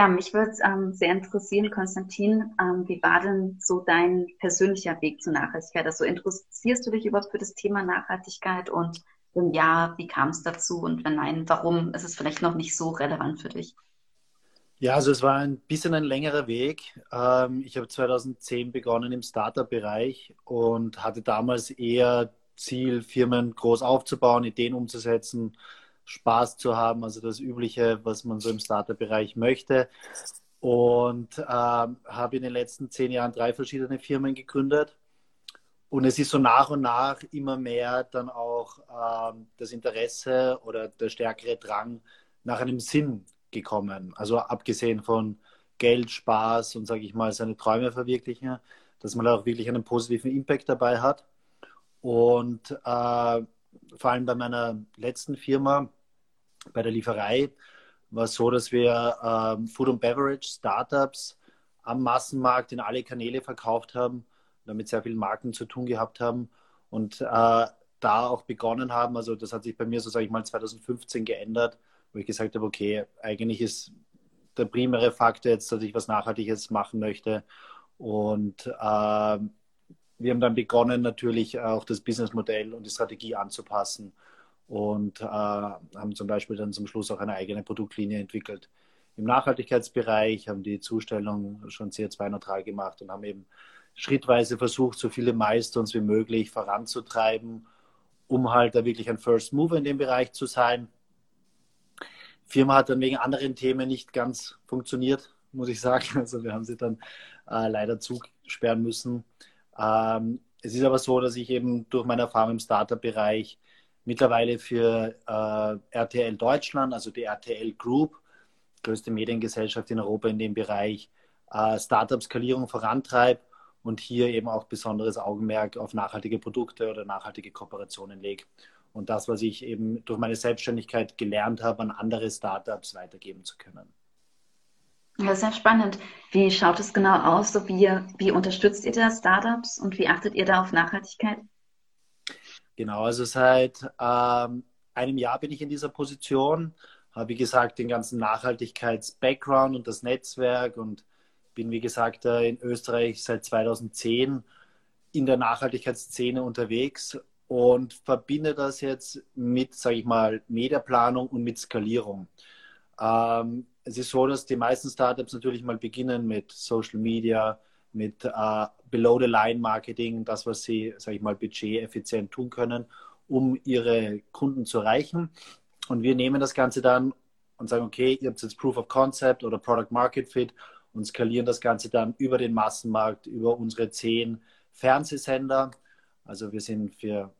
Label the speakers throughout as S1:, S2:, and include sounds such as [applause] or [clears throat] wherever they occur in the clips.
S1: Ja, mich würde es ähm, sehr interessieren, Konstantin, ähm, wie war denn so dein persönlicher Weg zur Nachhaltigkeit? Also interessierst du dich überhaupt für das Thema Nachhaltigkeit und wenn ja, wie kam es dazu und wenn nein, warum ist es vielleicht noch nicht so relevant für dich?
S2: Ja, also es war ein bisschen ein längerer Weg. Ähm, ich habe 2010 begonnen im Startup-Bereich und hatte damals eher Ziel, Firmen groß aufzubauen, Ideen umzusetzen, Spaß zu haben, also das Übliche, was man so im Startup-Bereich möchte. Und äh, habe in den letzten zehn Jahren drei verschiedene Firmen gegründet. Und es ist so nach und nach immer mehr dann auch äh, das Interesse oder der stärkere Drang nach einem Sinn gekommen. Also abgesehen von Geld, Spaß und, sage ich mal, seine Träume verwirklichen, dass man auch wirklich einen positiven Impact dabei hat. Und äh, vor allem bei meiner letzten Firma, bei der Lieferei, war es so, dass wir äh, Food and Beverage Startups am Massenmarkt in alle Kanäle verkauft haben, damit sehr viele Marken zu tun gehabt haben und äh, da auch begonnen haben. Also das hat sich bei mir so, sage ich mal, 2015 geändert, wo ich gesagt habe, okay, eigentlich ist der primäre Faktor jetzt, dass ich was Nachhaltiges machen möchte. Und äh, wir haben dann begonnen, natürlich auch das Businessmodell und die Strategie anzupassen und äh, haben zum Beispiel dann zum Schluss auch eine eigene Produktlinie entwickelt. Im Nachhaltigkeitsbereich haben die Zustellung schon CO2-neutral gemacht und haben eben schrittweise versucht, so viele Milestones wie möglich voranzutreiben, um halt da wirklich ein First Mover in dem Bereich zu sein. Die Firma hat dann wegen anderen Themen nicht ganz funktioniert, muss ich sagen. [laughs] Also wir haben sie dann äh, leider zusperren müssen. Ähm, es ist aber so, dass ich eben durch meine Erfahrung im Startup-Bereich mittlerweile für äh, RTL Deutschland, also die RTL Group, größte Mediengesellschaft in Europa in dem Bereich, äh, Startup-Skalierung vorantreibe und hier eben auch besonderes Augenmerk auf nachhaltige Produkte oder nachhaltige Kooperationen lege. Und das, was ich eben durch meine Selbstständigkeit gelernt habe, an andere Startups weitergeben zu können.
S1: Ja, sehr spannend. Wie schaut es genau aus? So wie, wie unterstützt ihr da Startups und wie achtet ihr da auf Nachhaltigkeit?
S2: Genau, also seit ähm, einem Jahr bin ich in dieser Position, habe wie gesagt den ganzen Nachhaltigkeits-Background und das Netzwerk und bin wie gesagt in Österreich seit 2010 in der Nachhaltigkeitsszene unterwegs und verbinde das jetzt mit, sage ich mal, Mediaplanung und mit Skalierung. Ähm, es ist so, dass die meisten Startups natürlich mal beginnen mit Social Media, mit äh, Below-the-Line-Marketing, das, was sie, sage ich mal, budgeteffizient tun können, um ihre Kunden zu erreichen. Und wir nehmen das Ganze dann und sagen, okay, ihr habt jetzt Proof of Concept oder Product Market Fit und skalieren das Ganze dann über den Massenmarkt, über unsere zehn Fernsehsender. Also wir sind für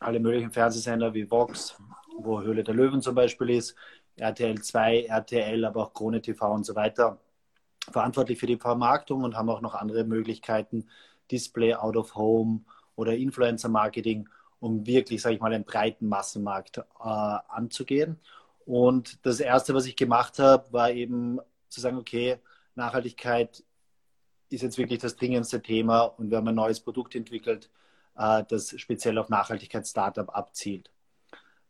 S2: alle möglichen Fernsehsender wie Vox, wo Höhle der Löwen zum Beispiel ist, RTL 2, RTL, aber auch Krone TV und so weiter, verantwortlich für die Vermarktung und haben auch noch andere Möglichkeiten, Display, Out of Home oder Influencer Marketing, um wirklich, sage ich mal, einen breiten Massenmarkt äh, anzugehen. Und das Erste, was ich gemacht habe, war eben zu sagen, okay, Nachhaltigkeit ist jetzt wirklich das dringendste Thema und wir haben ein neues Produkt entwickelt, äh, das speziell auf Nachhaltigkeits-Startup abzielt.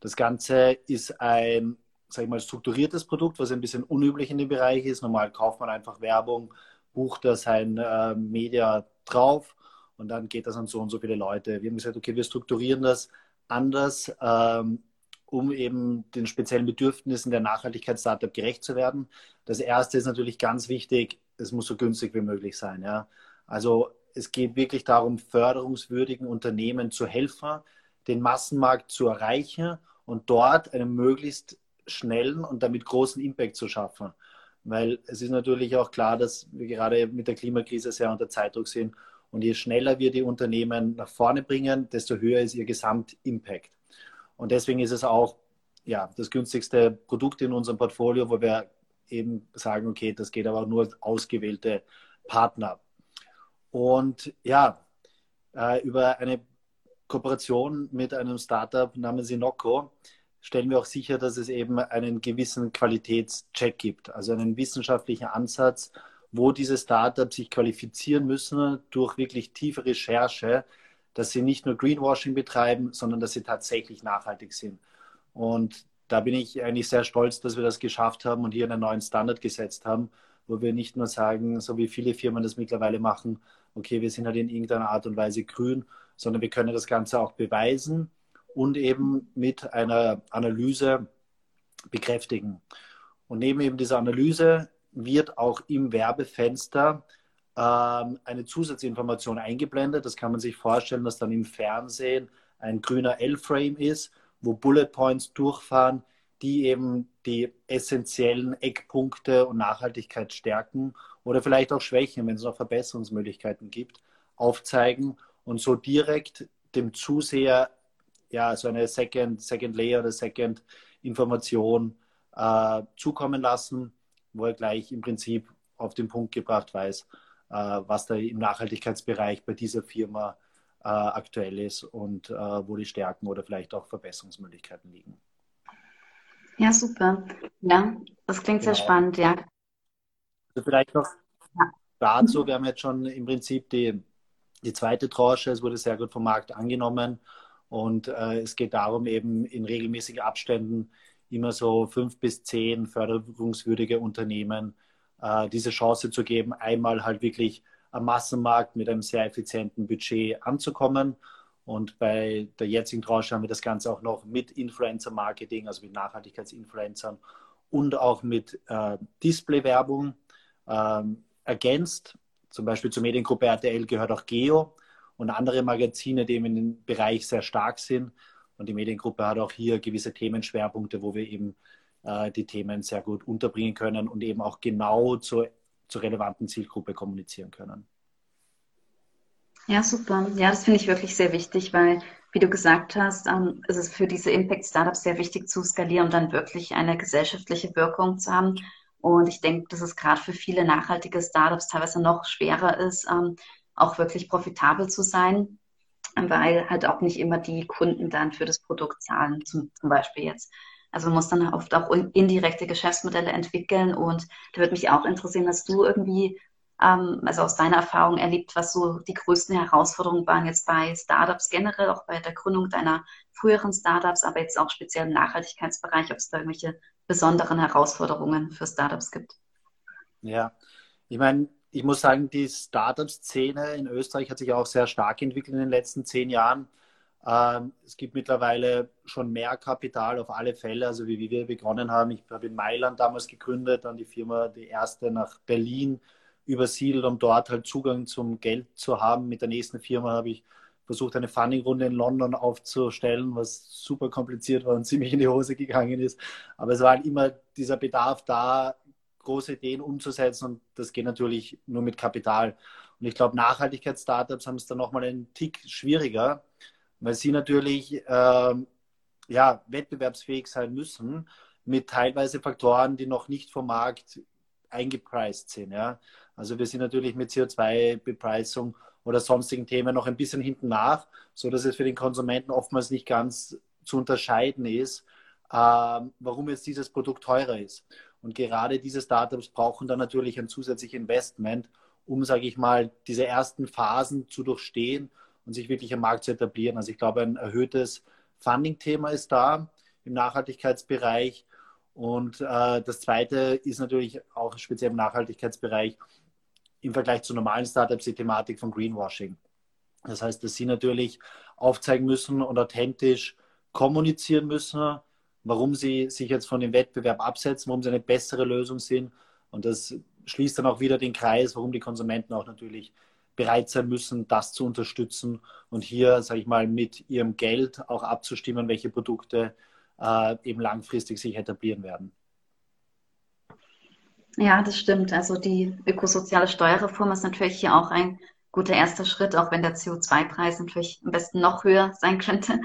S2: Das Ganze ist ein sag ich mal, strukturiertes Produkt, was ein bisschen unüblich in dem Bereich ist. Normal kauft man einfach Werbung, bucht da sein äh, Media drauf und dann geht das an so und so viele Leute. Wir haben gesagt, okay, wir strukturieren das anders, ähm, um eben den speziellen Bedürfnissen der Nachhaltigkeits-Startup gerecht zu werden. Das erste ist natürlich ganz wichtig, es muss so günstig wie möglich sein. Ja? Also es geht wirklich darum, förderungswürdigen Unternehmen zu helfen, den Massenmarkt zu erreichen und dort einen möglichst schnellen und damit großen Impact zu schaffen. Weil es ist natürlich auch klar, dass wir gerade mit der Klimakrise sehr unter Zeitdruck sind. Und je schneller wir die Unternehmen nach vorne bringen, desto höher ist ihr Gesamtimpact. Und deswegen ist es auch ja, das günstigste Produkt in unserem Portfolio, wo wir eben sagen, okay, das geht aber nur ausgewählte Partner. Und ja, äh, über eine Kooperation mit einem Startup namens Inocco stellen wir auch sicher, dass es eben einen gewissen Qualitätscheck gibt, also einen wissenschaftlichen Ansatz, wo diese Startups sich qualifizieren müssen durch wirklich tiefe Recherche, dass sie nicht nur Greenwashing betreiben, sondern dass sie tatsächlich nachhaltig sind. Und da bin ich eigentlich sehr stolz, dass wir das geschafft haben und hier einen neuen Standard gesetzt haben, wo wir nicht nur sagen, so wie viele Firmen das mittlerweile machen, okay, wir sind halt in irgendeiner Art und Weise grün, sondern wir können das Ganze auch beweisen und eben mit einer Analyse bekräftigen. Und neben eben dieser Analyse wird auch im Werbefenster ähm, eine Zusatzinformation eingeblendet. Das kann man sich vorstellen, dass dann im Fernsehen ein grüner L-Frame ist, wo Bullet Points durchfahren, die eben die essentiellen Eckpunkte und Nachhaltigkeit stärken oder vielleicht auch schwächen, wenn es noch Verbesserungsmöglichkeiten gibt, aufzeigen und so direkt dem Zuseher ja so eine Second, Second Layer oder Second Information äh, zukommen lassen, wo er gleich im Prinzip auf den Punkt gebracht weiß, äh, was da im Nachhaltigkeitsbereich bei dieser Firma äh, aktuell ist und äh, wo die Stärken oder vielleicht auch Verbesserungsmöglichkeiten liegen.
S1: Ja, super. Ja, das klingt genau. sehr spannend, ja.
S2: Also vielleicht noch ja. dazu, wir haben jetzt schon im Prinzip die, die zweite Tranche, es wurde sehr gut vom Markt angenommen und äh, es geht darum, eben in regelmäßigen Abständen immer so fünf bis zehn förderungswürdige Unternehmen äh, diese Chance zu geben, einmal halt wirklich am Massenmarkt mit einem sehr effizienten Budget anzukommen. Und bei der jetzigen Tranche haben wir das Ganze auch noch mit Influencer-Marketing, also mit Nachhaltigkeitsinfluencern und auch mit äh, Display-Werbung ähm, ergänzt. Zum Beispiel zur Mediengruppe RTL gehört auch Geo und andere Magazine, die in dem Bereich sehr stark sind. Und die Mediengruppe hat auch hier gewisse Themenschwerpunkte, wo wir eben äh, die Themen sehr gut unterbringen können und eben auch genau zur, zur relevanten Zielgruppe kommunizieren können.
S1: Ja, super. Ja, das finde ich wirklich sehr wichtig, weil, wie du gesagt hast, ähm, ist es für diese Impact-Startups sehr wichtig zu skalieren und dann wirklich eine gesellschaftliche Wirkung zu haben. Und ich denke, dass es gerade für viele nachhaltige Startups teilweise noch schwerer ist, ähm, auch wirklich profitabel zu sein, weil halt auch nicht immer die Kunden dann für das Produkt zahlen, zum, zum Beispiel jetzt. Also man muss dann oft auch indirekte Geschäftsmodelle entwickeln und da würde mich auch interessieren, dass du irgendwie, ähm, also aus deiner Erfahrung erlebt, was so die größten Herausforderungen waren jetzt bei Startups generell, auch bei der Gründung deiner früheren Startups, aber jetzt auch speziell im Nachhaltigkeitsbereich, ob es da irgendwelche besonderen Herausforderungen für Startups gibt.
S2: Ja, ich meine, ich muss sagen, die Startup-Szene in Österreich hat sich auch sehr stark entwickelt in den letzten zehn Jahren. Ähm, es gibt mittlerweile schon mehr Kapital auf alle Fälle, also wie, wir begonnen haben. Ich habe in Mailand damals gegründet, dann die Firma, die erste nach Berlin übersiedelt, um dort halt Zugang zum Geld zu haben. Mit der nächsten Firma habe ich versucht, eine Funding-Runde in London aufzustellen, was super kompliziert war und [laughs] ziemlich in die Hose gegangen ist. Aber es war halt immer dieser Bedarf da, große Ideen umzusetzen und das geht natürlich nur mit Kapital. Und ich glaube, Nachhaltigkeitsstartups haben es dann nochmal einen Tick schwieriger, weil sie natürlich ähm, ja, wettbewerbsfähig sein müssen mit teilweise Faktoren, die noch nicht vom Markt eingepreist sind. Ja? Also wir sind natürlich mit CO2-Bepreisung oder sonstigen Themen noch ein bisschen hinten nach, sodass es für den Konsumenten oftmals nicht ganz zu unterscheiden ist, ähm, warum jetzt dieses Produkt teurer ist. Und gerade diese Startups brauchen dann natürlich ein zusätzliches Investment, um, sage ich mal, diese ersten Phasen zu durchstehen und sich wirklich am Markt zu etablieren. Also ich glaube, ein erhöhtes Funding-Thema ist da im Nachhaltigkeitsbereich. Und äh, das Zweite ist natürlich auch speziell im Nachhaltigkeitsbereich im Vergleich zu normalen Startups die Thematik von Greenwashing. Das heißt, dass sie natürlich aufzeigen müssen und authentisch kommunizieren müssen, warum sie sich jetzt von dem Wettbewerb absetzen, warum sie eine bessere Lösung sind. Und das schließt dann auch wieder den Kreis, warum die Konsumenten auch natürlich bereit sein müssen, das zu unterstützen und hier, sage ich mal, mit ihrem Geld auch abzustimmen, welche Produkte äh, eben langfristig sich etablieren werden.
S1: Ja, das stimmt. Also die ökosoziale Steuerreform ist natürlich hier auch ein guter erster Schritt, auch wenn der CO2-Preis natürlich am besten noch höher sein könnte.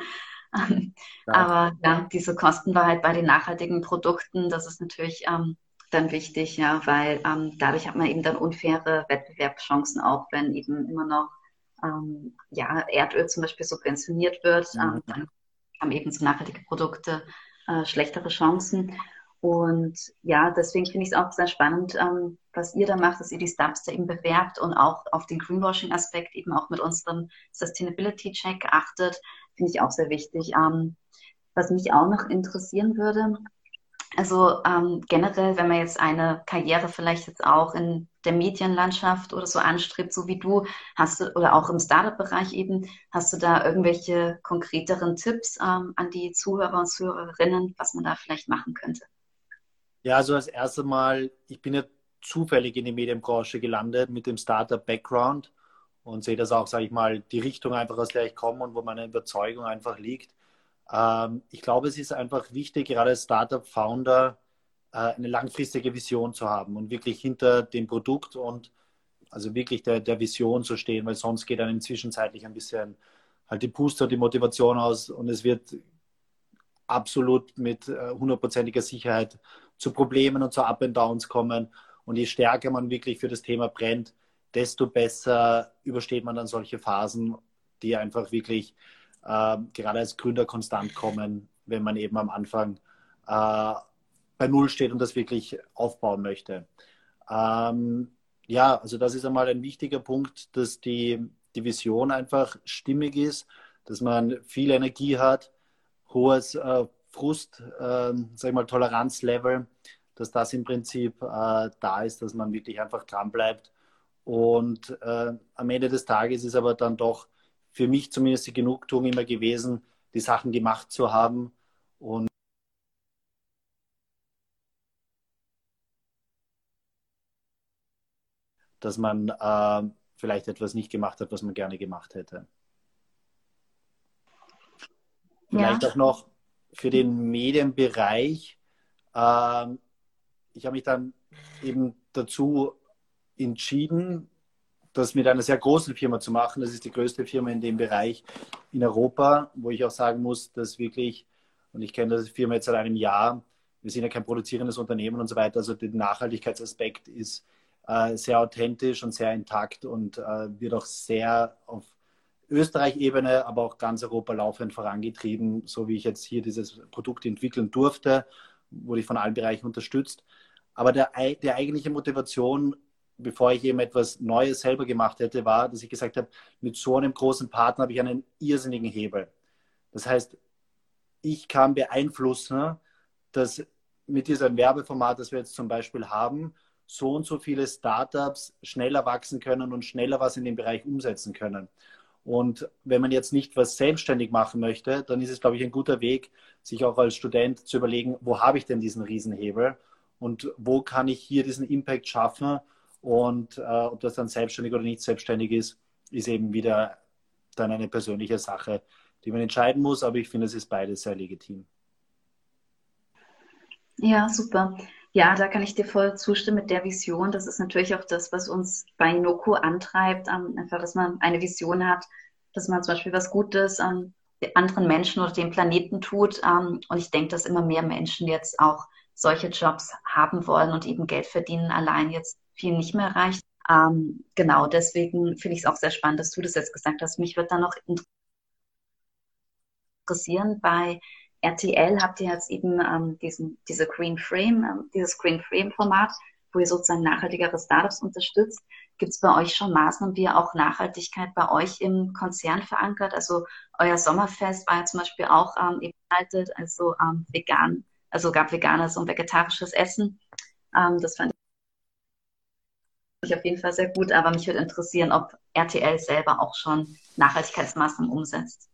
S1: Aber ja, diese Kostenwahrheit bei den nachhaltigen Produkten, das ist natürlich ähm, dann wichtig, ja, weil ähm, dadurch hat man eben dann unfaire Wettbewerbschancen auch, wenn eben immer noch ähm, ja, Erdöl zum Beispiel subventioniert wird, mhm. ähm, dann haben eben so nachhaltige Produkte äh, schlechtere Chancen. Und ja, deswegen finde ich es auch sehr spannend, ähm, was ihr da macht, dass ihr die Stubs da eben bewerbt und auch auf den Greenwashing-Aspekt eben auch mit unserem Sustainability-Check achtet, finde ich auch sehr wichtig. Ähm, Was mich auch noch interessieren würde, also ähm, generell, wenn man jetzt eine Karriere vielleicht jetzt auch in der Medienlandschaft oder so anstrebt, so wie du, hast du, oder auch im Startup-Bereich eben, hast du da irgendwelche konkreteren Tipps ähm, an die Zuhörer und Zuhörerinnen, was man da vielleicht machen könnte?
S2: Ja, also als erstes Mal, ich bin ja zufällig in die Medienbranche gelandet mit dem Startup-Background und sehe das auch, sage ich mal, die Richtung einfach, aus der ich komme und wo meine Überzeugung einfach liegt. Ähm, ich glaube, es ist einfach wichtig, gerade als Startup-Founder äh, eine langfristige Vision zu haben und wirklich hinter dem Produkt und also wirklich der, der Vision zu stehen, weil sonst geht einem zwischenzeitlich ein bisschen halt die Puste und die Motivation aus und es wird absolut mit äh, hundertprozentiger Sicherheit zu Problemen und zu Up and Downs kommen. Und je stärker man wirklich für das Thema brennt, desto besser übersteht man dann solche Phasen, die einfach wirklich äh, gerade als Gründer konstant kommen, wenn man eben am Anfang äh, bei Null steht und das wirklich aufbauen möchte. Ähm, ja, also das ist einmal ein wichtiger Punkt, dass die, die Vision einfach stimmig ist, dass man viel Energie hat, hohes äh, Frust, äh, sag mal, Toleranzlevel, dass das im Prinzip äh, da ist, dass man wirklich einfach dran bleibt. Und äh, am Ende des Tages ist aber dann doch für mich zumindest die Genugtuung immer gewesen, die Sachen gemacht zu haben und dass man äh, vielleicht etwas nicht gemacht hat, was man gerne gemacht hätte. Vielleicht ja. auch noch für den Medienbereich. Äh, ich habe mich dann eben dazu entschieden, das mit einer sehr großen Firma zu machen. Das ist die größte Firma in dem Bereich in Europa, wo ich auch sagen muss, dass wirklich, und ich kenne die Firma jetzt seit einem Jahr, wir sind ja kein produzierendes Unternehmen und so weiter, also der Nachhaltigkeitsaspekt ist äh, sehr authentisch und sehr intakt und äh, wird auch sehr auf Österreich-Ebene, aber auch ganz Europa laufend vorangetrieben, so wie ich jetzt hier dieses Produkt entwickeln durfte, wurde ich von allen Bereichen unterstützt. Aber der, der eigentliche Motivation bevor ich eben etwas Neues selber gemacht hätte, war, dass ich gesagt habe, mit so einem großen Partner habe ich einen irrsinnigen Hebel. Das heißt, ich kann beeinflussen, dass mit diesem Werbeformat, das wir jetzt zum Beispiel haben, so und so viele Startups schneller wachsen können und schneller was in dem Bereich umsetzen können. Und wenn man jetzt nicht was selbstständig machen möchte, dann ist es, glaube ich, ein guter Weg, sich auch als Student zu überlegen, wo habe ich denn diesen Riesenhebel und wo kann ich hier diesen Impact schaffen und äh, ob das dann selbstständig oder nicht selbstständig ist, ist eben wieder dann eine persönliche Sache, die man entscheiden muss. Aber ich finde, es ist beides sehr legitim.
S1: Ja, super. Ja, da kann ich dir voll zustimmen mit der Vision. Das ist natürlich auch das, was uns bei Noco antreibt, ähm, einfach, dass man eine Vision hat, dass man zum Beispiel was Gutes an anderen Menschen oder dem Planeten tut. Ähm, und ich denke, dass immer mehr Menschen jetzt auch solche Jobs haben wollen und eben Geld verdienen allein jetzt viel nicht mehr reicht. Ähm, genau, deswegen finde ich es auch sehr spannend, dass du das jetzt gesagt hast. Mich würde da noch interessieren, bei RTL habt ihr jetzt eben ähm, diesen, diese Green Frame, ähm, dieses Green Frame Format, wo ihr sozusagen nachhaltigere Startups unterstützt. Gibt es bei euch schon Maßnahmen, wie ihr auch Nachhaltigkeit bei euch im Konzern verankert? Also euer Sommerfest war ja zum Beispiel auch ähm, eben also ähm, vegan, also gab veganes und vegetarisches Essen. Ähm, das fand ich auf jeden Fall sehr gut, aber mich würde interessieren, ob RTL selber auch schon Nachhaltigkeitsmaßnahmen umsetzt.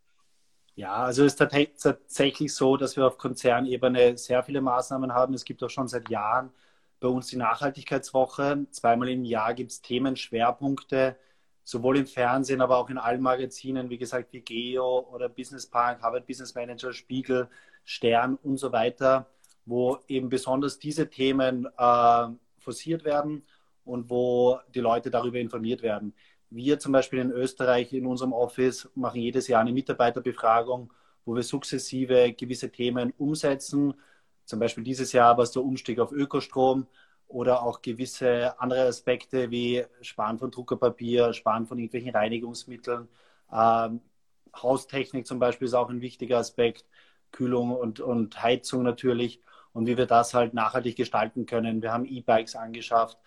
S2: Ja, also es ist tatsächlich so, dass wir auf Konzernebene sehr viele Maßnahmen haben. Es gibt auch schon seit Jahren bei uns die Nachhaltigkeitswoche. Zweimal im Jahr gibt es Themenschwerpunkte, sowohl im Fernsehen, aber auch in allen Magazinen, wie gesagt, wie Geo oder Business Park, Harvard Business Manager, Spiegel, Stern und so weiter, wo eben besonders diese Themen äh, forciert werden und wo die Leute darüber informiert werden. Wir zum Beispiel in Österreich in unserem Office machen jedes Jahr eine Mitarbeiterbefragung, wo wir sukzessive gewisse Themen umsetzen. Zum Beispiel dieses Jahr war es der Umstieg auf Ökostrom oder auch gewisse andere Aspekte wie Sparen von Druckerpapier, Sparen von irgendwelchen Reinigungsmitteln. Ähm, Haustechnik zum Beispiel ist auch ein wichtiger Aspekt, Kühlung und, und Heizung natürlich und wie wir das halt nachhaltig gestalten können. Wir haben E-Bikes angeschafft.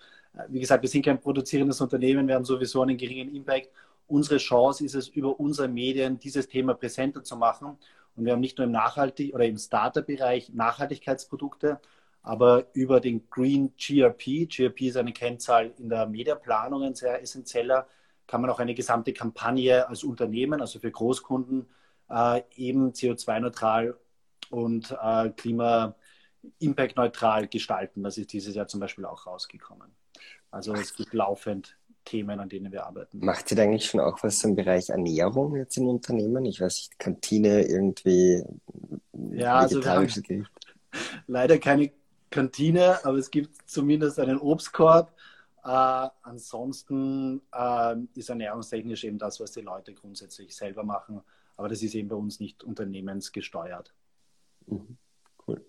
S2: Wie gesagt, wir sind kein produzierendes Unternehmen, wir haben sowieso einen geringen Impact. Unsere Chance ist es, über unsere Medien dieses Thema präsenter zu machen. Und wir haben nicht nur im Nachhaltig oder im Starter-Bereich Nachhaltigkeitsprodukte, aber über den Green GRP, GRP ist eine Kennzahl in der Mediaplanung ein sehr essentieller, kann man auch eine gesamte Kampagne als Unternehmen, also für Großkunden, äh, eben CO2-neutral und äh, klima-impact-neutral gestalten. Das ist dieses Jahr zum Beispiel auch rausgekommen. Also es gibt laufend Themen, an denen wir arbeiten.
S3: Macht ihr da eigentlich schon auch was im Bereich Ernährung jetzt im Unternehmen? Ich weiß nicht, Kantine irgendwie.
S2: Ja, also wir haben [laughs] leider keine Kantine, aber es gibt zumindest einen Obstkorb. Äh, ansonsten äh, ist ernährungstechnisch eben das, was die Leute grundsätzlich selber machen. Aber das ist eben bei uns nicht unternehmensgesteuert.
S1: Mhm. Cool.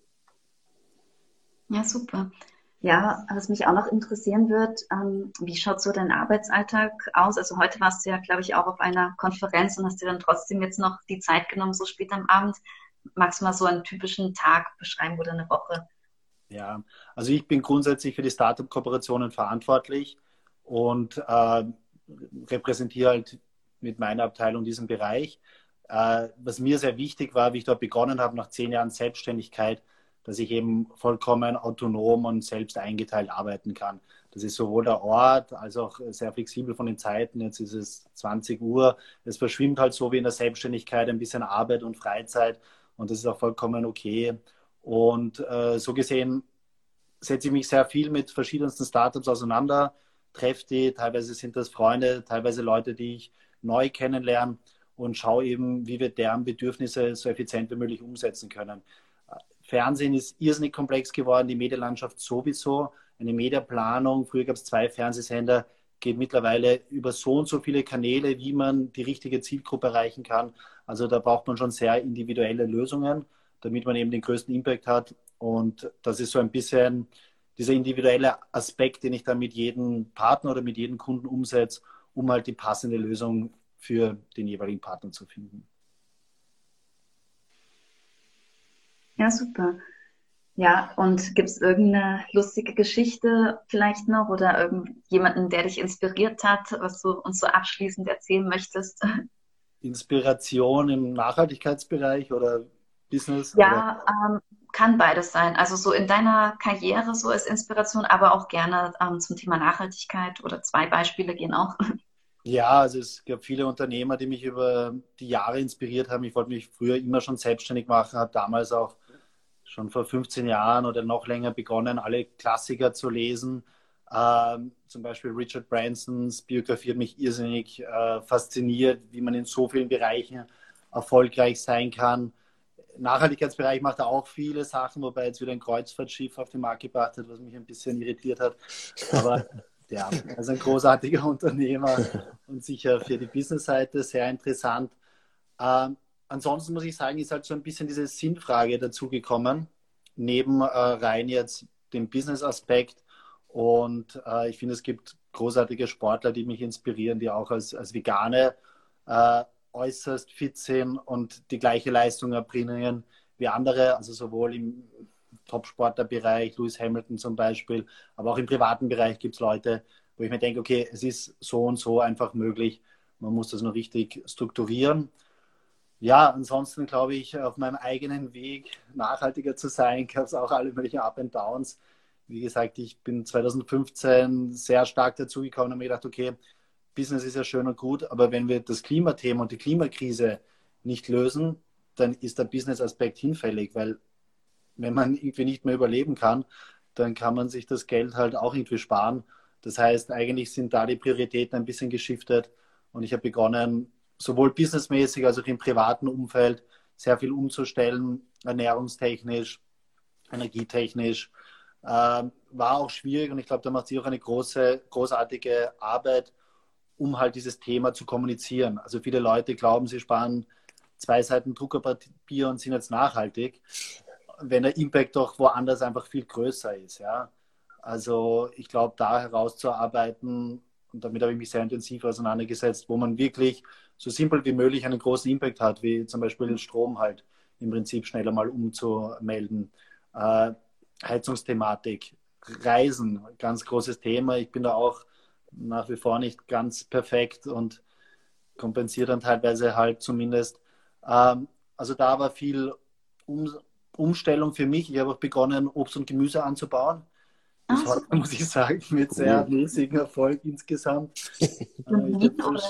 S1: Ja, super. Ja, was mich auch noch interessieren wird, ähm, wie schaut so dein Arbeitsalltag aus? Also heute warst du ja, glaube ich, auch auf einer Konferenz und hast dir dann trotzdem jetzt noch die Zeit genommen, so spät am Abend. Magst du mal so einen typischen Tag beschreiben oder eine Woche?
S2: Ja, also ich bin grundsätzlich für die Startup-Kooperationen verantwortlich und äh, repräsentiere halt mit meiner Abteilung diesen Bereich. Äh, was mir sehr wichtig war, wie ich dort begonnen habe, nach zehn Jahren Selbstständigkeit, dass ich eben vollkommen autonom und selbst eingeteilt arbeiten kann. Das ist sowohl der Ort als auch sehr flexibel von den Zeiten. Jetzt ist es 20 Uhr. Es verschwimmt halt so wie in der Selbstständigkeit ein bisschen Arbeit und Freizeit und das ist auch vollkommen okay. Und äh, so gesehen setze ich mich sehr viel mit verschiedensten Startups auseinander, treffe die, teilweise sind das Freunde, teilweise Leute, die ich neu kennenlerne und schaue eben, wie wir deren Bedürfnisse so effizient wie möglich umsetzen können. Fernsehen ist irrsinnig komplex geworden, die Medienlandschaft sowieso. Eine Mediaplanung, früher gab es zwei Fernsehsender, geht mittlerweile über so und so viele Kanäle, wie man die richtige Zielgruppe erreichen kann. Also da braucht man schon sehr individuelle Lösungen, damit man eben den größten Impact hat. Und das ist so ein bisschen dieser individuelle Aspekt, den ich dann mit jedem Partner oder mit jedem Kunden umsetze, um halt die passende Lösung für den jeweiligen Partner zu finden.
S1: Ja, super. Ja, und gibt es irgendeine lustige Geschichte vielleicht noch oder irgendjemanden, der dich inspiriert hat, was du uns so abschließend erzählen möchtest? [laughs]
S2: Inspiration im Nachhaltigkeitsbereich oder Business?
S1: Ja, ähm, kann beides sein. Also so in deiner Karriere so als Inspiration, aber auch gerne ähm, zum Thema Nachhaltigkeit oder zwei Beispiele gehen auch. [laughs]
S2: Ja, also es gab viele Unternehmer, die mich über die Jahre inspiriert haben. Ich wollte mich früher immer schon selbstständig machen, habe damals auch schon vor 15 Jahren oder noch länger begonnen, alle Klassiker zu lesen. Ähm, zum Beispiel Richard Bransons Biografie hat mich irrsinnig äh, fasziniert, wie man in so vielen Bereichen erfolgreich sein kann. Nachhaltigkeitsbereich macht er auch viele Sachen, wobei jetzt wieder ein Kreuzfahrtschiff auf den Markt gebracht hat, was mich ein bisschen irritiert hat. Aber [laughs] ja, er ist ein großartiger [laughs] Unternehmer und sicher für die Business-Seite sehr interessant. Ähm, ansonsten muss ich sagen, ist halt so ein bisschen diese Sinnfrage dazugekommen, neben äh, rein jetzt dem Business-Aspekt. Und äh, ich finde, es gibt großartige Sportler, die mich inspirieren, die auch als, als Vegane äh, äußerst fit sind und die gleiche Leistung erbringen wie andere, also sowohl im Top-Sportler-Bereich, Lewis Hamilton zum Beispiel, aber auch im privaten Bereich gibt es Leute, wo ich mir denke, okay, es ist so und so einfach möglich. Man muss das nur richtig strukturieren ja, ansonsten glaube ich, auf meinem eigenen Weg nachhaltiger zu sein, gab es auch alle möglichen Up and Downs. Wie gesagt, ich bin 2015 sehr stark dazugekommen und habe mir gedacht, okay, Business ist ja schön und gut, aber wenn wir das Klimathema und die Klimakrise nicht lösen, dann ist der Business-Aspekt hinfällig, weil wenn man irgendwie nicht mehr überleben kann, dann kann man sich das Geld halt auch irgendwie sparen. Das heißt, eigentlich sind da die Prioritäten ein bisschen geschiftet und ich habe begonnen, sowohl businessmäßig als auch im privaten Umfeld sehr viel umzustellen, ernährungstechnisch, energietechnisch. Äh, war auch schwierig und ich glaube, da macht sie auch eine große, großartige Arbeit, um halt dieses Thema zu kommunizieren. Also viele Leute glauben, sie sparen zwei Seiten Druckerpapier und sind jetzt nachhaltig, wenn der Impact doch woanders einfach viel größer ist. Ja? Also ich glaube, da herauszuarbeiten, und damit habe ich mich sehr intensiv auseinandergesetzt, wo man wirklich so simpel wie möglich einen großen Impact hat, wie zum Beispiel Strom halt im Prinzip schneller mal umzumelden. Äh, Heizungsthematik, Reisen, ganz großes Thema. Ich bin da auch nach wie vor nicht ganz perfekt und kompensiere dann teilweise halt zumindest. Ähm, also da war viel um, Umstellung für mich. Ich habe auch begonnen, Obst und Gemüse anzubauen. Bis heute muss ich sagen, mit sehr mäßigem Erfolg insgesamt. [laughs] Äh, ich habe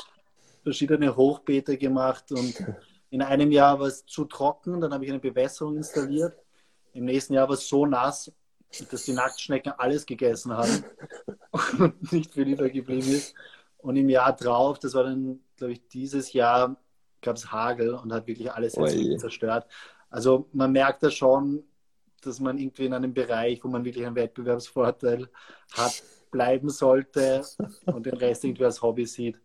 S2: verschiedene Hochbeete gemacht und in einem Jahr war es zu trocken, dann habe ich eine Bewässerung installiert. Im nächsten Jahr war es so nass, dass die Nacktschnecken alles gegessen haben [laughs] und nicht viel übergeblieben ist. Und im Jahr drauf, das war dann, glaube ich, dieses Jahr, gab es Hagel und hat wirklich alles zerstört. Also man merkt da schon, dass man irgendwie in einem Bereich, wo man wirklich einen Wettbewerbsvorteil hat, bleiben sollte und den Rest irgendwie als Hobby sieht.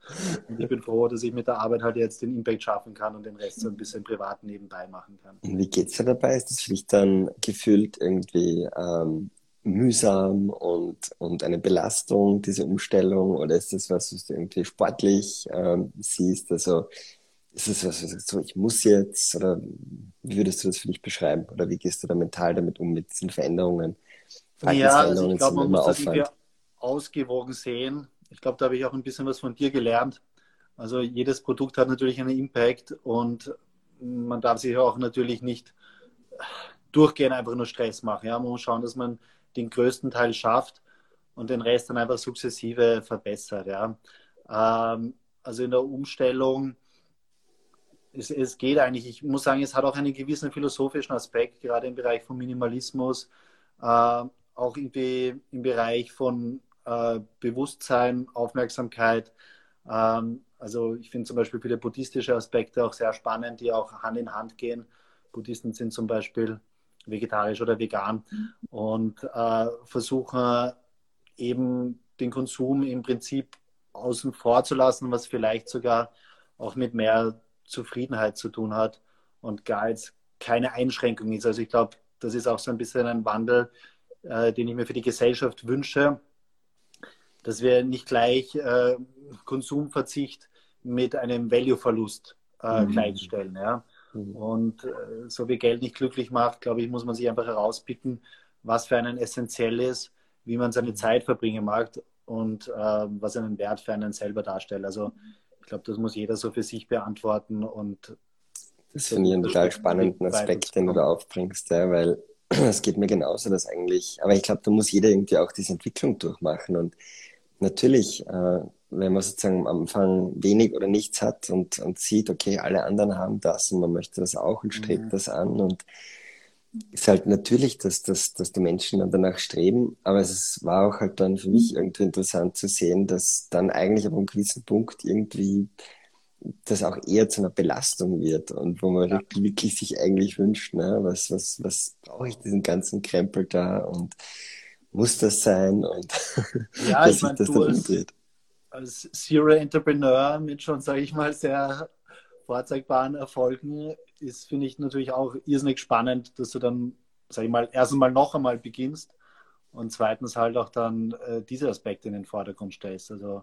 S2: Und ich bin froh, dass ich mit der Arbeit halt jetzt den Impact schaffen kann und den Rest so ein bisschen privat nebenbei machen kann.
S3: Und wie geht es dir dabei? Ist das für dich dann gefühlt irgendwie ähm, mühsam und, und eine Belastung, diese Umstellung? Oder ist das was, was du irgendwie sportlich ähm, siehst? Also ist es was, was du sagst, so, ich muss jetzt? Oder wie würdest du das für dich beschreiben? Oder wie gehst du da mental damit um, mit diesen Veränderungen?
S2: Ja, also ich glaube, man muss das irgendwie ausgewogen sehen. Ich glaube, da habe ich auch ein bisschen was von dir gelernt. Also jedes Produkt hat natürlich einen Impact und man darf sich auch natürlich nicht durchgehend einfach nur Stress machen. Ja? Man muss schauen, dass man den größten Teil schafft und den Rest dann einfach sukzessive verbessert. Ja? Ähm, also in der Umstellung, es, es, geht eigentlich, ich muss sagen, es hat auch einen gewissen philosophischen Aspekt, gerade im Bereich von Minimalismus, äh, auch irgendwie im Bereich von äh, Bewusstsein, Aufmerksamkeit. Ähm, also ich finde zum Beispiel viele buddhistische Aspekte auch sehr spannend, die auch Hand in Hand gehen. Buddhisten sind zum Beispiel vegetarisch oder vegan und äh, versuchen eben den Konsum im Prinzip außen vor zu lassen, was vielleicht sogar auch mit mehr Zufriedenheit zu tun hat und gar jetzt keine Einschränkung ist. Also ich glaube, das ist auch so ein bisschen ein Wandel, äh, den ich mir für die Gesellschaft wünsche, dass wir nicht gleich äh, Konsumverzicht mit einem Value-Verlust äh, mhm. gleichstellen. Ja? Mhm. Und äh, so wie Geld nicht glücklich macht, glaube ich, muss man sich einfach herauspicken, was für einen essentiell ist, wie man seine Zeit verbringen mag und äh, was einen Wert für einen selber darstellt. Also ich glaube, das muss jeder so für sich beantworten und
S3: das finde ich einen total spannenden Aspekt, den du da aufbringst, ja, weil [clears throat] es geht mir genauso, dass eigentlich, aber ich glaube, da muss jeder irgendwie auch diese Entwicklung durchmachen und natürlich, äh, wenn man sozusagen am Anfang wenig oder nichts hat und, und sieht, okay, alle anderen haben das und man möchte das auch und strebt mhm. das an und ist halt natürlich, dass, dass, dass die Menschen dann danach streben, aber es war auch halt dann für mich irgendwie interessant zu sehen, dass dann eigentlich ab einem gewissen Punkt irgendwie das auch eher zu einer Belastung wird und wo man ja. wirklich sich eigentlich wünscht, ne, was, was, was brauche ich diesen ganzen Krempel da und muss das sein und
S2: ja, [laughs] ich meine, du als, als Serial Entrepreneur mit schon, sage ich mal, sehr vorzeigbaren Erfolgen ist, finde ich natürlich auch irrsinnig spannend, dass du dann, sage ich mal, erst einmal noch einmal beginnst und zweitens halt auch dann äh, diese Aspekte in den Vordergrund stellst. Also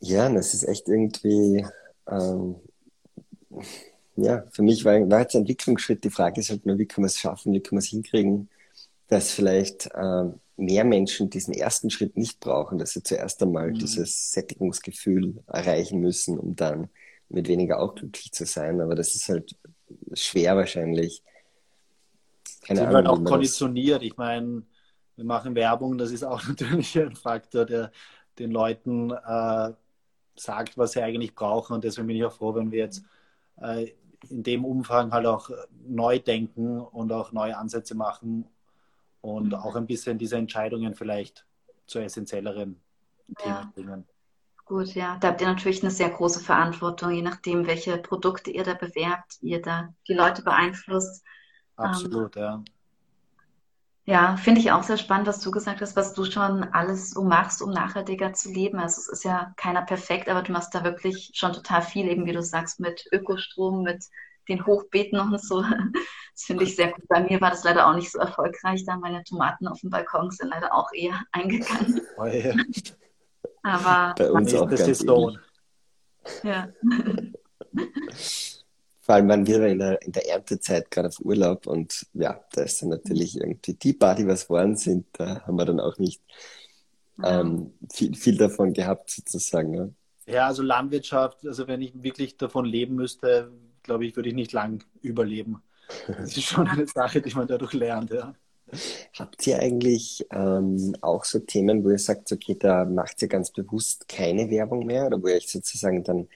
S3: ja, das ist echt irgendwie ähm, ja, für mich war, war jetzt ein Entwicklungsschritt. Die Frage ist halt nur, wie kann man es schaffen, wie kann man es hinkriegen, dass vielleicht äh, mehr Menschen diesen ersten Schritt nicht brauchen, dass sie zuerst einmal mhm. dieses Sättigungsgefühl erreichen müssen, um dann mit weniger auch glücklich zu sein. Aber das ist halt schwer wahrscheinlich.
S2: Keine Ahnung, halt auch konditioniert. Ich meine, wir machen Werbung, das ist auch [laughs] natürlich ein Faktor, der den Leuten äh, sagt, was sie eigentlich brauchen. Und deswegen bin ich auch froh, wenn wir jetzt äh, in dem Umfang halt auch neu denken und auch neue Ansätze machen, und mhm. auch ein bisschen diese Entscheidungen vielleicht zu essentielleren ja. Themen bringen.
S1: Gut, ja, da habt ihr natürlich eine sehr große Verantwortung, je nachdem, welche Produkte ihr da bewerbt, ihr da die Leute beeinflusst.
S2: Absolut, ähm, ja.
S1: Ja, finde ich auch sehr spannend, was du gesagt hast, was du schon alles so machst, um nachhaltiger zu leben. Also es ist ja keiner perfekt, aber du machst da wirklich schon total viel, eben wie du sagst, mit Ökostrom, mit den Hochbeeten und so. [laughs] Das finde ich sehr gut. Bei mir war das leider auch nicht so erfolgreich, da meine Tomaten auf dem Balkon sind leider auch eher [laughs] eingegangen. Oh ja. Aber
S3: bei uns auch das ist ähnlich. Ja. [laughs] Vor allem waren wir in der, in der Erntezeit gerade auf Urlaub und ja, da ist dann natürlich irgendwie die Party, was worden sind, da haben wir dann auch nicht ähm, viel, viel davon gehabt sozusagen.
S2: Ja. ja, also Landwirtschaft, also wenn ich wirklich davon leben müsste, glaube ich, würde ich nicht lang überleben. Das ist schon eine Sache, die man dadurch lernt, ja.
S3: Habt ihr eigentlich ähm, auch so Themen, wo ihr sagt, okay, da macht ihr ganz bewusst keine Werbung mehr oder wo ihr euch sozusagen dann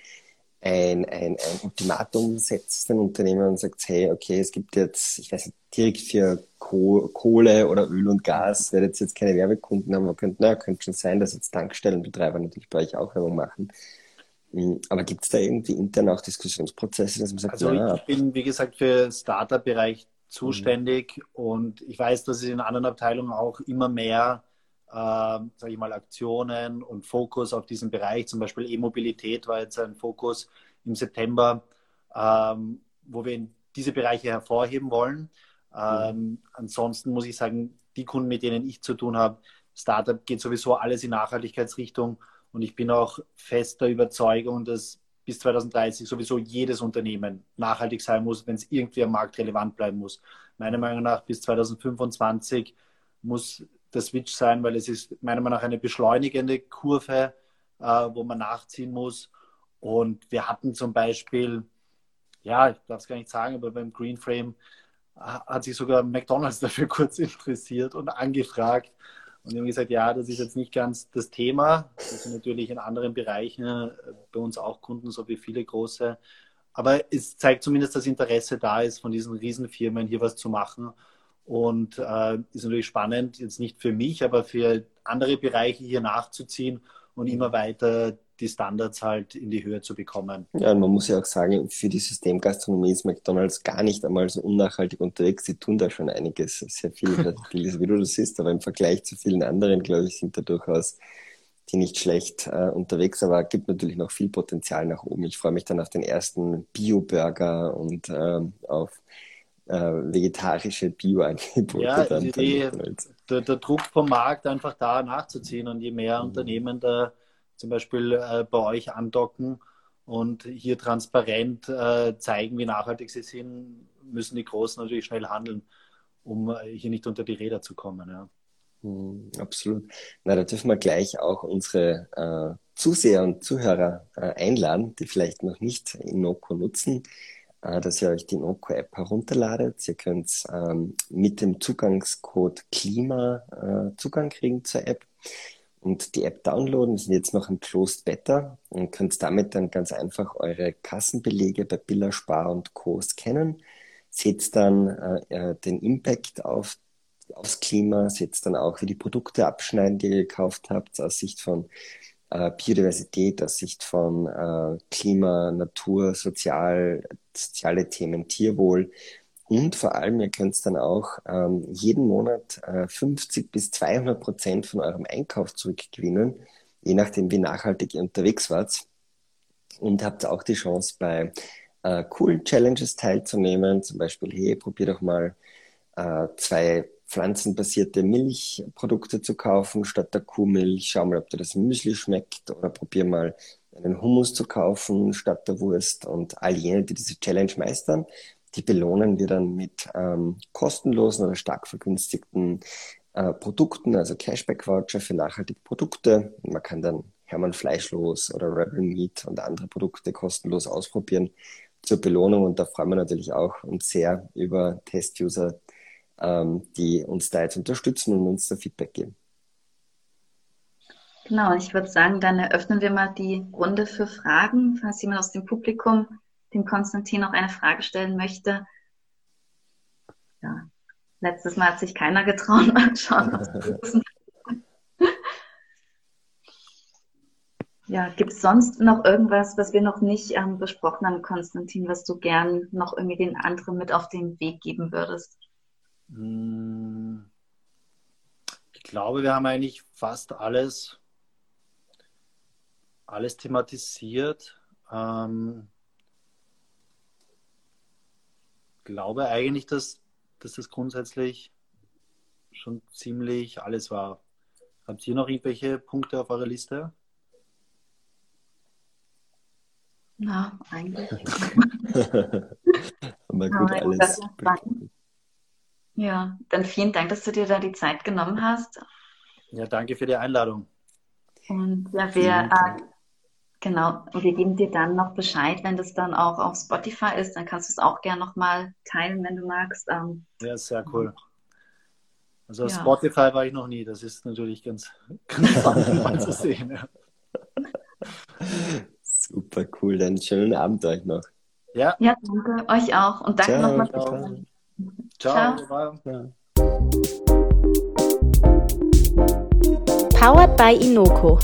S3: ein, ein, ein Ultimatum setzt den Unternehmen und sagt, hey, okay, es gibt jetzt, ich weiß nicht, direkt für Kohle oder Öl und Gas, werdet ihr jetzt keine Werbekunden haben, man könnte, na, könnte schon sein, dass jetzt Tankstellenbetreiber natürlich bei euch auch Werbung machen. Hm, aber gibt es da irgendwie intern auch Diskussionsprozesse, dass man sagt,
S2: also na, ich bin, wie gesagt, für Startup-Bereich zuständig mhm. und ich weiß, dass es in anderen Abteilungen auch immer mehr äh, sage ich mal, Aktionen und Fokus auf diesen Bereich. Zum Beispiel E-Mobilität war jetzt ein Fokus im September, ähm, wo wir in diese Bereiche hervorheben wollen. Ähm, mhm. Ansonsten muss ich sagen, die Kunden, mit denen ich zu tun habe, Startup geht sowieso alles in Nachhaltigkeitsrichtung und ich bin auch fester Überzeugung, dass bis 2030 sowieso jedes Unternehmen nachhaltig sein muss, wenn es irgendwie am Markt relevant bleiben muss. Meiner Meinung nach bis 2025 muss der Switch sein, weil es ist meiner Meinung nach eine beschleunigende Kurve, äh, wo man nachziehen muss. Und wir hatten zum Beispiel, ja, ich darf es gar nicht sagen, aber beim Green Frame äh, hat sich sogar McDonald's [laughs] dafür kurz interessiert und angefragt. Und die haben gesagt, ja, das ist jetzt nicht ganz das Thema. Das sind natürlich in anderen Bereichen äh, bei uns auch Kunden, so wie viele große. Aber es zeigt zumindest, dass Interesse da ist, von diesen Riesenfirmen hier was zu machen. Und äh, ist natürlich spannend, jetzt nicht für mich, aber für andere Bereiche hier nachzuziehen und immer weiter die Standards halt in die Höhe zu bekommen.
S3: Ja, und man muss ja auch sagen, für die Systemgastronomie ist McDonalds gar nicht einmal so unnachhaltig unterwegs. Sie tun da schon einiges, sehr viel, wie du das siehst, aber im Vergleich zu vielen anderen, glaube ich, sind da durchaus die nicht schlecht äh, unterwegs, aber gibt natürlich noch viel Potenzial nach oben. Ich freue mich dann auf den ersten Bio-Burger und äh, auf äh, vegetarische Bio-Angebote.
S2: Ja, dann, die, der, der, Druck vom Markt einfach da nachzuziehen und je mehr mhm. Unternehmen da zum Beispiel äh, bei euch andocken und hier transparent äh, zeigen, wie nachhaltig sie sind, müssen die Großen natürlich schnell handeln, um äh, hier nicht unter die Räder zu kommen. Ja.
S3: Mhm, absolut. Na, da dürfen wir gleich auch unsere äh, Zuseher und Zuhörer äh, einladen, die vielleicht noch nicht Inoko nutzen. Äh, dass ihr euch die Noco-App herunterladet. Ihr könnt ähm, mit dem Zugangscode Klima äh, Zugang kriegen zur App und die App downloaden. Sind jetzt noch im Closed Beta und könnt damit dann ganz einfach eure Kassenbelege bei Billa, Spar und Co. scannen. Seht dann äh, äh, den Impact auf, aufs Klima, seht dann auch, wie die Produkte abschneiden, die ihr gekauft habt, aus Sicht von äh, Biodiversität, aus Sicht von äh, Klima, Natur, Sozial, soziale Themen, Tierwohl. Und vor allem, ihr könnt dann auch ähm, jeden Monat äh, 50 bis 200 Prozent von eurem Einkauf zurückgewinnen, je nachdem, wie nachhaltig ihr unterwegs wart. Und habt auch die Chance, bei äh, coolen Challenges teilzunehmen. Zum Beispiel, hey, probier doch mal äh, zwei pflanzenbasierte Milchprodukte zu kaufen statt der Kuhmilch. Schau mal, ob dir das Müsli schmeckt oder probier mal einen Hummus zu kaufen statt der Wurst. Und all jene, die diese Challenge meistern, die belohnen wir dann mit ähm, kostenlosen oder stark vergünstigten äh, Produkten, also Cashback-Voucher für nachhaltige Produkte. Man kann dann Hermann Fleischlos oder Rebel Meat und andere Produkte kostenlos ausprobieren zur Belohnung. Und da freuen wir natürlich auch uns sehr über Test-User, ähm, die uns da jetzt unterstützen und uns da Feedback geben.
S1: Genau, ich würde sagen, dann eröffnen wir mal die Runde für Fragen. Falls jemand aus dem Publikum dem Konstantin noch eine Frage stellen möchte. Ja, letztes Mal hat sich keiner getraut. [laughs] ja, gibt es sonst noch irgendwas, was wir noch nicht ähm, besprochen haben, Konstantin, was du gern noch irgendwie den anderen mit auf den Weg geben würdest?
S2: Hm. Ich glaube, wir haben eigentlich fast alles, alles thematisiert. Ähm, glaube eigentlich, dass, dass das grundsätzlich schon ziemlich alles war. Habt ihr noch irgendwelche Punkte auf eurer Liste?
S1: Na, eigentlich. [laughs]
S3: Gut alles bekommen.
S1: Ja, dann vielen Dank, dass du dir da die Zeit genommen hast.
S2: Ja, danke für die Einladung.
S1: Und ja, wir äh, Genau, und wir geben dir dann noch Bescheid, wenn das dann auch auf Spotify ist. Dann kannst du es auch gerne nochmal teilen, wenn du magst. Ähm,
S2: ja, sehr cool. Also auf ja. Spotify war ich noch nie. Das ist natürlich ganz, [laughs] ganz spannend mal zu sehen. Ja.
S3: Super cool. Dann schönen Abend euch noch.
S1: Ja. Ja, danke euch auch. Und danke nochmal. Ciao.
S2: Ciao. Ciao. Ciao.
S4: Powered by Inoko.